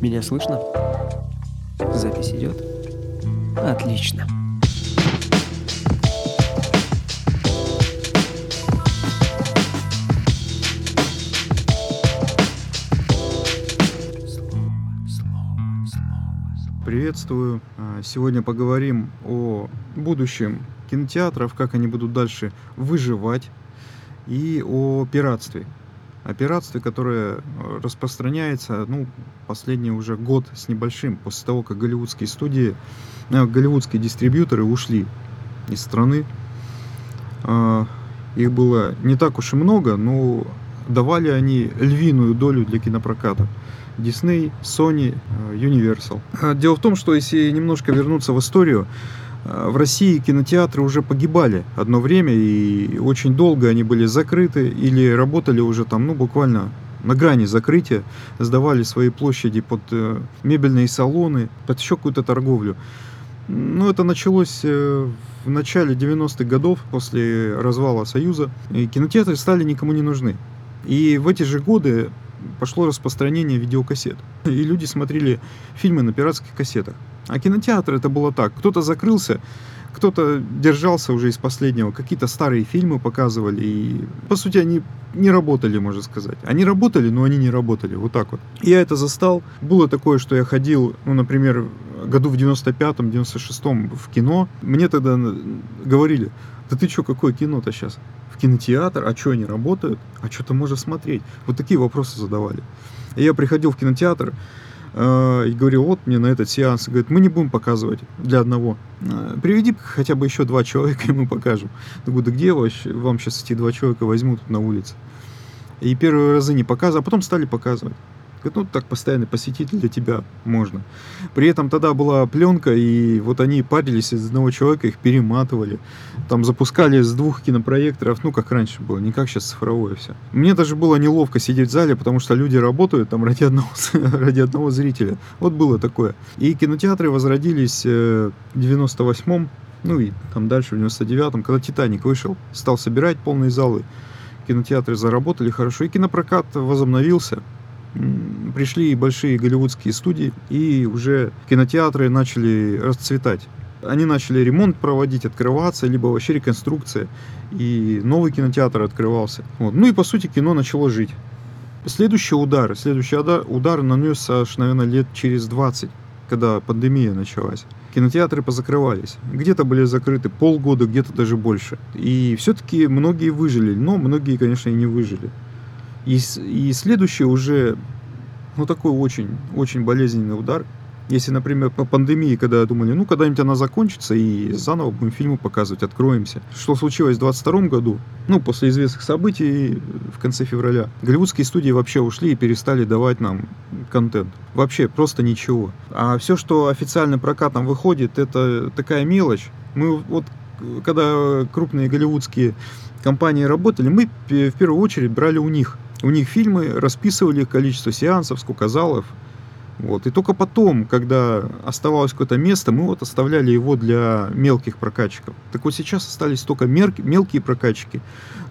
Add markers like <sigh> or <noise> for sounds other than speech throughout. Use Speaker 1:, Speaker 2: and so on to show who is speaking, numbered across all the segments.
Speaker 1: Меня слышно? Запись идет? Отлично.
Speaker 2: Приветствую. А, Сегодня поговорим о будущем кинотеатров, как они будут дальше выживать, и о пиратстве. О пиратстве, которое э, распространяется, ну, последний уже год с небольшим, после того, как голливудские студии, э, голливудские дистрибьюторы ушли из страны. А, Их было не так уж и много, но давали они львиную долю для кинопроката. Disney, Sony, э, Universal. А Дело в том, что если немножко вернуться в историю, э, в России кинотеатры уже погибали одно время, и очень долго они были закрыты или работали уже там, ну, буквально на грани закрытия, сдавали свои площади под э, мебельные салоны, под еще какую-то торговлю. Ну, это началось э, в начале 90-х годов, после развала Союза, и кинотеатры стали никому не нужны. И в эти же годы пошло распространение видеокассет. И люди смотрели фильмы на пиратских кассетах. А кинотеатр это было так. Кто-то закрылся, кто-то держался уже из последнего. Какие-то старые фильмы показывали. И, по сути, они не работали, можно сказать. Они работали, но они не работали. Вот так вот. Я это застал. Было такое, что я ходил, ну, например, году в 95-м, 96-м в кино. Мне тогда говорили, да ты что, какое кино-то сейчас? В кинотеатр? А что, они работают? А что ты можешь смотреть? Вот такие вопросы задавали. И я приходил в кинотеатр э, и говорил, вот мне на этот сеанс. Говорит, мы не будем показывать для одного. Э, приведи хотя бы еще два человека, и мы покажем. Я говорю, да где вообще, вам сейчас эти два человека возьмут на улице? И первые разы не показывали, а потом стали показывать. Ну так постоянный посетитель для тебя можно. При этом тогда была пленка, и вот они парились из одного человека, их перематывали. Там запускали с двух кинопроекторов, ну как раньше было, не как сейчас цифровое все. Мне даже было неловко сидеть в зале, потому что люди работают там ради одного, <laughs> ради одного зрителя. Вот было такое. И кинотеатры возродились э, в 98-м, ну и там дальше в 99-м, когда «Титаник» вышел, стал собирать полные залы. Кинотеатры заработали хорошо, и кинопрокат возобновился пришли большие голливудские студии, и уже кинотеатры начали расцветать. Они начали ремонт проводить, открываться, либо вообще реконструкция, и новый кинотеатр открывался. Вот. Ну и по сути кино начало жить. Следующий удар, следующий удар, удар нанесся аж, наверное, лет через 20, когда пандемия началась. Кинотеатры позакрывались. Где-то были закрыты полгода, где-то даже больше. И все-таки многие выжили, но многие, конечно, и не выжили. И, и следующий уже, ну, такой очень, очень болезненный удар. Если, например, по пандемии, когда думали, ну, когда-нибудь она закончится, и заново будем фильмы показывать, откроемся. Что случилось в 22 году, ну, после известных событий в конце февраля, голливудские студии вообще ушли и перестали давать нам контент. Вообще, просто ничего. А все, что официально прокатом выходит, это такая мелочь. Мы вот, когда крупные голливудские компании работали, мы в первую очередь брали у них. У них фильмы, расписывали количество сеансов, сколько залов. Вот. И только потом, когда оставалось какое-то место, мы вот оставляли его для мелких прокатчиков. Так вот сейчас остались только мерки- мелкие прокатчики,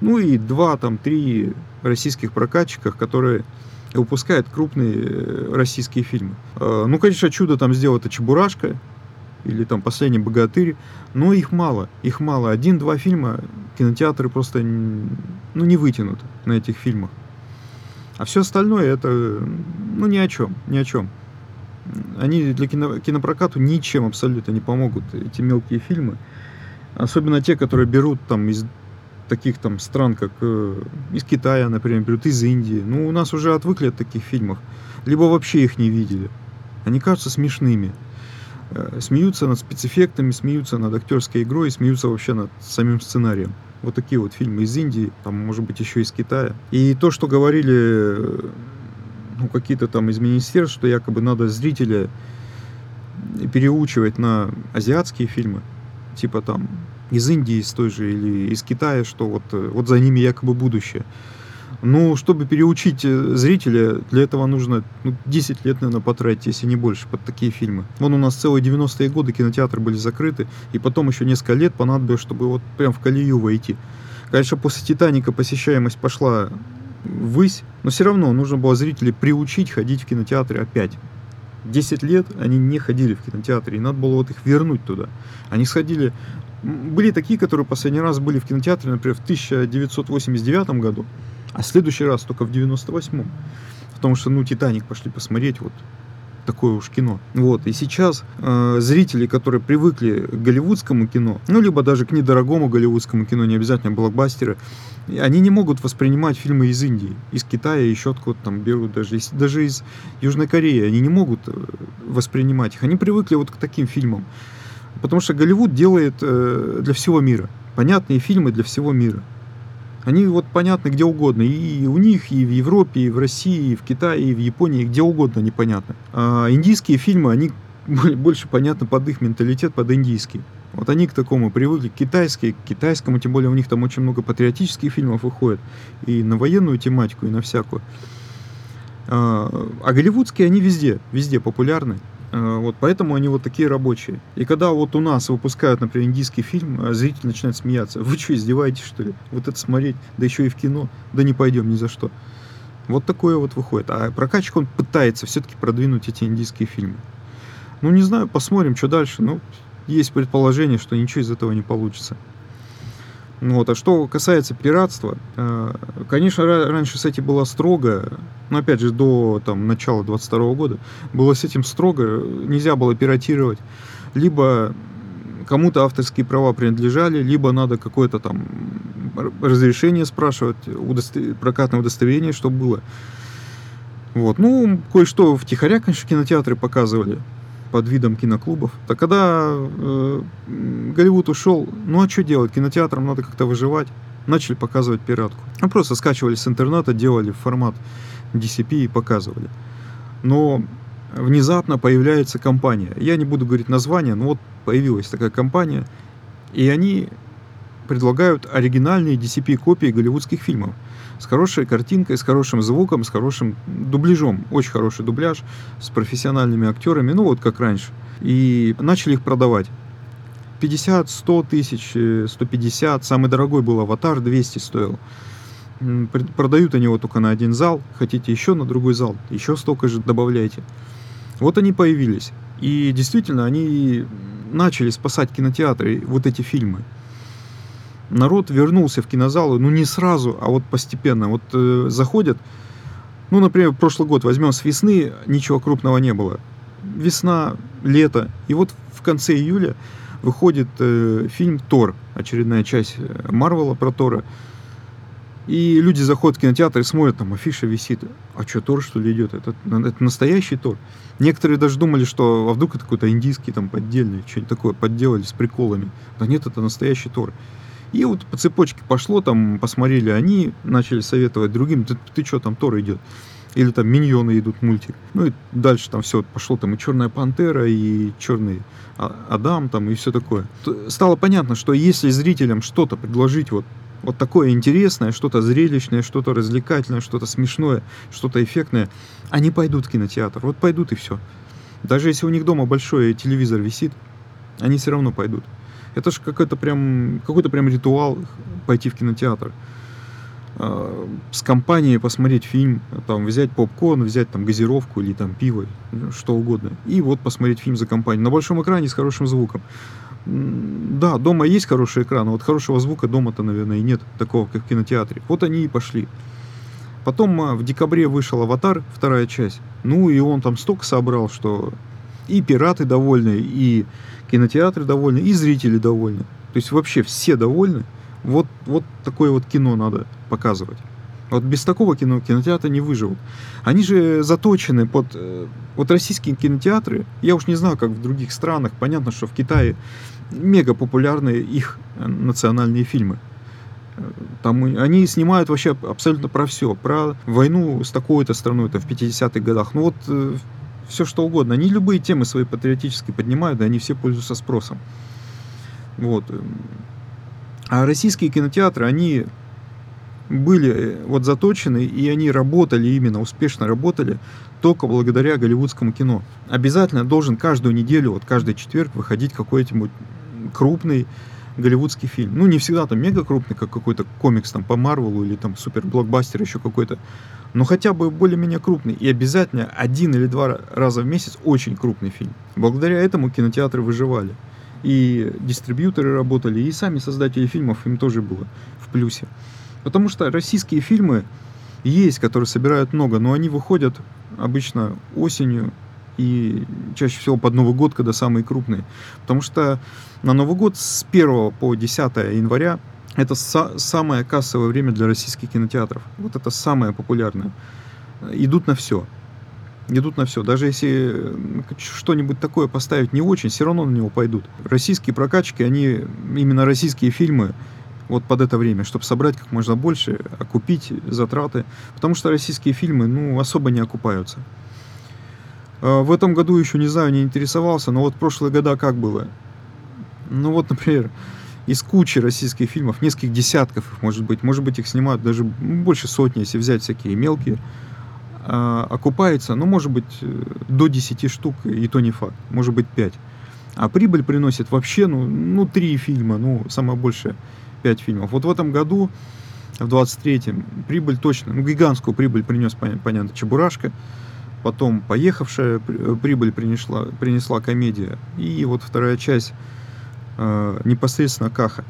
Speaker 2: ну и два, там, три российских прокатчиков, которые выпускают крупные э, российские фильмы. Э, Ну, конечно, чудо там сделал это Чебурашка или там Последний богатырь, но их мало, их мало. Один-два фильма кинотеатры просто ну, не вытянут на этих фильмах. А все остальное это ну ни о чем, ни о чем. Они для кино, кинопрокату ничем абсолютно не помогут, эти мелкие фильмы. Особенно те, которые берут там из таких там стран, как э, из Китая, например, берут из Индии. Ну, у нас уже отвыкли от таких фильмов. Либо вообще их не видели. Они кажутся смешными. Э, Смеются над спецэффектами, смеются над актерской игрой, смеются вообще над самим сценарием. Вот такие вот фильмы из Индии, там, может быть, еще из Китая. И то, что говорили э, ну, какие-то там из министерств, что якобы надо зрителя переучивать на азиатские фильмы, типа там из Индии, из той же, или из Китая, что вот, э, вот за ними якобы будущее. Ну, чтобы переучить э, зрителя, для этого нужно ну, 10 лет, наверное, потратить, если не больше, под такие фильмы. Вон у нас целые 90-е годы кинотеатры были закрыты, и потом еще несколько лет понадобилось, чтобы вот прям в колею войти. Конечно, после «Титаника» посещаемость пошла ввысь, но все равно нужно было зрителей приучить ходить в кинотеатры опять. 10 лет они не ходили в кинотеатр, и надо было вот их вернуть туда. Они сходили... Были такие, которые последний раз были в кинотеатре, например, в 1989 году, а следующий раз только в 98 Потому что, ну, «Титаник» пошли посмотреть, вот такое уж кино. Вот. И сейчас э, зрители, которые привыкли к голливудскому кино, ну, либо даже к недорогому голливудскому кино, не обязательно блокбастеры, они не могут воспринимать фильмы из Индии, из Китая, еще откуда там берут, даже из, даже из Южной Кореи. Они не могут э, воспринимать их. Они привыкли вот к таким фильмам. Потому что Голливуд делает э, для всего мира. Понятные фильмы для всего мира. Они вот понятны где угодно. И у них, и в Европе, и в России, и в Китае, и в Японии, где угодно они понятны. А индийские фильмы, они <laughs> больше понятны под их менталитет, под индийский. Вот они к такому привыкли, китайские, к китайскому, тем более у них там очень много патриотических фильмов выходит, и на военную тематику, и на всякую. А, а голливудские, они везде, везде популярны. А, вот поэтому они вот такие рабочие. И когда вот у нас выпускают, например, индийский фильм, а зритель начинает смеяться. Вы что, издеваетесь, что ли? Вот это смотреть, да еще и в кино, да не пойдем ни за что. Вот такое вот выходит. А прокачик, он пытается все-таки продвинуть эти индийские фильмы. Ну, не знаю, посмотрим, что дальше. Ну, есть предположение, что ничего из этого не получится. Вот. А что касается пиратства, э, конечно, раньше с этим было строго, но опять же до там, начала 22 года было с этим строго, нельзя было пиратировать. Либо кому-то авторские права принадлежали, либо надо какое-то там разрешение спрашивать, удостов... прокатное удостоверение, чтобы было. Вот. Ну, кое-что втихаря, конечно, кинотеатры показывали под видом киноклубов. Так когда э, Голливуд ушел, ну а что делать? Кинотеатрам надо как-то выживать. Начали показывать пиратку. Ну, просто скачивали с интернета, делали формат DCP и показывали. Но внезапно появляется компания. Я не буду говорить название, но вот появилась такая компания, и они предлагают оригинальные DCP-копии голливудских фильмов с хорошей картинкой, с хорошим звуком, с хорошим дубляжом. Очень хороший дубляж, с профессиональными актерами, ну вот как раньше. И начали их продавать. 50, 100 тысяч, 150. Э, Самый дорогой был «Аватар», 200 стоил. Продают они его только на один зал. Хотите еще на другой зал, еще столько же добавляйте. Вот они появились. И действительно, они начали спасать кинотеатры, вот эти фильмы народ вернулся в кинозалы, ну не сразу, а вот постепенно. Вот э, заходят, ну, например, прошлый год возьмем с весны, ничего крупного не было. Весна, лето, и вот в конце июля выходит э, фильм «Тор», очередная часть э, Марвела про Тора. И люди заходят в кинотеатр и смотрят, там афиша висит. А что, Тор, что ли, идет? Это, это настоящий Тор. Некоторые даже думали, что а вдруг это какой-то индийский, там, поддельный, что-нибудь такое подделали с приколами. Да нет, это настоящий Тор. И вот по цепочке пошло, там посмотрели они, начали советовать другим, ты, ты что, там Тор идет. Или там миньоны идут мультик. Ну и дальше там все пошло, там и Черная Пантера, и Черный а, Адам, там и все такое. Стало понятно, что если зрителям что-то предложить вот вот такое интересное, что-то зрелищное, что-то развлекательное, что-то смешное, что-то эффектное, они пойдут в кинотеатр. Вот пойдут и все. Даже если у них дома большой телевизор висит, они все равно пойдут. Это же какой-то прям, какой-то прям ритуал пойти в кинотеатр. А, с компанией посмотреть фильм, там, взять попкорн, взять там газировку или там пиво, что угодно. И вот посмотреть фильм за компанией. На большом экране с хорошим звуком. Да, дома есть хороший экран, а вот хорошего звука дома-то, наверное, и нет такого, как в кинотеатре. Вот они и пошли. Потом а, в декабре вышел «Аватар», вторая часть. Ну, и он там столько собрал, что и пираты довольны, и кинотеатры довольны, и зрители довольны. То есть вообще все довольны. Вот, вот такое вот кино надо показывать. Вот без такого кино кинотеатры не выживут. Они же заточены под... Э, вот российские кинотеатры, я уж не знаю, как в других странах, понятно, что в Китае мега популярны их э, национальные фильмы. Э, там они снимают вообще абсолютно про все. Про войну с такой-то страной, это в 50-х годах. Ну вот все что угодно. Они любые темы свои патриотические поднимают, и они все пользуются спросом. Вот. А российские кинотеатры, они были э, вот заточены, и они работали именно, успешно работали только благодаря голливудскому кино. Обязательно должен каждую неделю, вот каждый четверг выходить какой-нибудь крупный голливудский фильм. Ну, не всегда там мега крупный, как какой-то комикс там по Марвелу или там супер блокбастер еще какой-то, но хотя бы более-менее крупный. И обязательно один или два раза в месяц очень крупный фильм. Благодаря этому кинотеатры выживали. И дистрибьюторы работали, и сами создатели фильмов им тоже было в плюсе. Потому что российские фильмы есть, которые собирают много, но они выходят обычно осенью и чаще всего под Новый год, когда самые крупные. Потому что на Новый год с 1 по 10 января это са- самое кассовое время для российских кинотеатров. Вот это самое популярное. Идут на все. Идут на все. Даже если что-нибудь такое поставить не очень, все равно на него пойдут. Российские прокачки, они именно российские фильмы вот под это время, чтобы собрать как можно больше, окупить затраты. Потому что российские фильмы, ну, особо не окупаются. А, в этом году еще не знаю, не интересовался, но вот прошлые года как было? Ну вот, <laughs> например, из кучи российских фильмов, нескольких десятков их может быть, может быть их снимают даже больше сотни, если взять всякие мелкие, а, окупается, ну может быть э, до 10 штук, и то не факт, может быть 5. А прибыль приносит вообще, ну, ну 3 фильма, ну самое большее 5 фильмов. Вот в этом году, в 23-м, прибыль точно, ну гигантскую прибыль принес, понятно, Чебурашка, потом поехавшая прибыль принесла, принесла комедия, и вот вторая часть э, непосредственно Каха.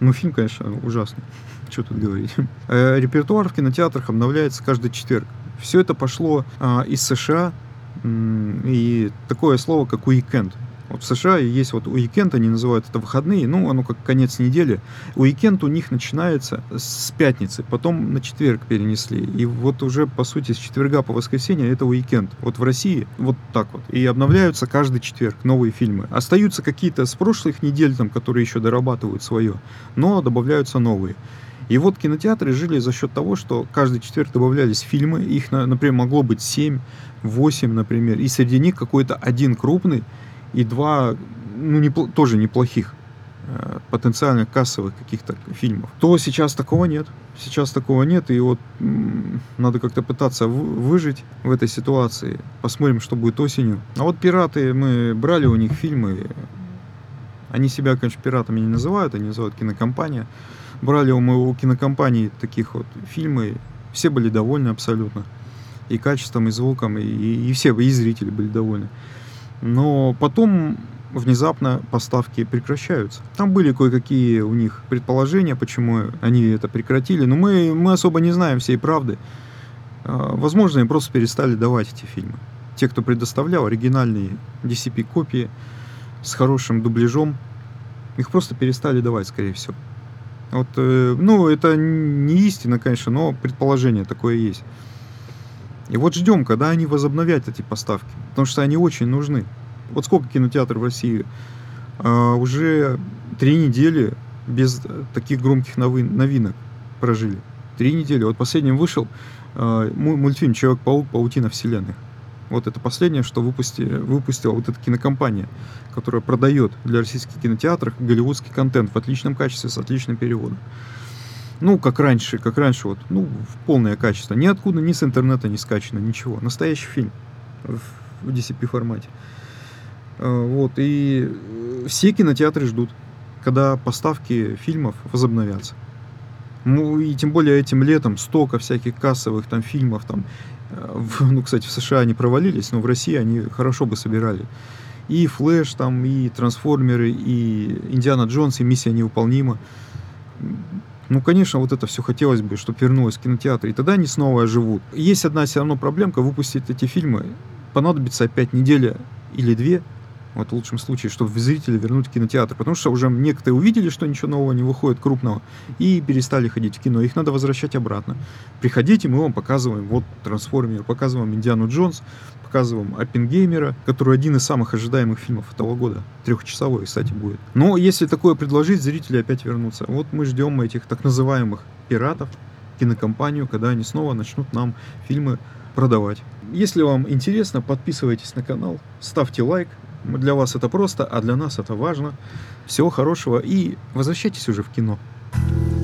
Speaker 2: Ну, фильм, конечно, ужасный. <laughs> Что тут говорить. <laughs> Э, репертуар в кинотеатрах обновляется каждый четверг. Все это пошло э, из США, и такое слово, как уикенд. Вот в США есть вот уикенд, они называют это выходные, ну, оно как конец недели. Уикенд у них начинается с пятницы, потом на четверг перенесли. И вот уже, по сути, с четверга по воскресенье это уикенд. Вот в России вот так вот. И обновляются каждый четверг новые фильмы. Остаются какие-то с прошлых недель, там, которые еще дорабатывают свое, но добавляются новые. И вот кинотеатры жили за счет того, что каждый четверг добавлялись фильмы, их, например, могло быть 7, 8, например, и среди них какой-то один крупный, и два, ну, не, тоже неплохих э, потенциальных кассовых каких-то фильмов, то сейчас такого нет. Сейчас такого нет, и вот надо как-то пытаться выжить в этой ситуации. Посмотрим, что будет осенью. А вот пираты, мы брали у них фильмы, они себя, конечно, пиратами не называют, они называют кинокомпания. Брали у моего кинокомпании таких вот фильмы, все были довольны абсолютно. И качеством, и звуком, и, и все, и зрители были довольны. Но потом внезапно поставки прекращаются. Там были кое-какие у них предположения, почему они это прекратили, но мы, мы особо не знаем всей правды. А, возможно, им просто перестали давать эти фильмы. Те, кто предоставлял оригинальные DCP-копии с хорошим дубляжом, их просто перестали давать, скорее всего. Вот, э, ну, это не истина, конечно, но предположение такое есть. И вот ждем, когда они возобновят эти поставки, потому что они очень нужны. Вот сколько кинотеатров в России а, уже три недели без таких громких новинок прожили. Три недели. Вот последним вышел а, мультфильм «Человек-паук. Паутина вселенной». Вот это последнее, что выпусти, выпустила вот эта кинокомпания, которая продает для российских кинотеатров голливудский контент в отличном качестве, с отличным переводом ну, как раньше, как раньше, вот, ну, в полное качество. Ниоткуда, ни с интернета не скачано, ничего. Настоящий фильм в DCP формате. А, вот, и все кинотеатры ждут, когда поставки фильмов возобновятся. Ну, и тем более этим летом столько всяких кассовых там фильмов, там, э, в, <laughs> ну, кстати, в США они провалились, но в России они хорошо бы собирали. И Флэш там, и Трансформеры, и Индиана Джонс, и Миссия невыполнима. Ну, конечно, вот это все хотелось бы, чтобы вернулось в кинотеатр, и тогда они снова оживут. Есть одна все равно проблемка, выпустить эти фильмы понадобится опять неделя или две, вот в лучшем случае, чтобы зрители вернуть в кинотеатр. Потому что уже некоторые увидели, что ничего нового не выходит крупного, и перестали ходить в кино. Их надо возвращать обратно. Приходите, мы вам показываем вот Трансформер, показываем Индиану Джонс, показываем Оппенгеймера, который один из самых ожидаемых фильмов этого года. Трехчасовой, кстати, будет. Но если такое предложить, зрители опять вернутся. Вот мы ждем этих так называемых пиратов, кинокомпанию, когда они снова начнут нам фильмы продавать. Если вам интересно, подписывайтесь на канал, ставьте лайк, для вас это просто, а для нас это важно. Всего хорошего и возвращайтесь уже в кино. thank you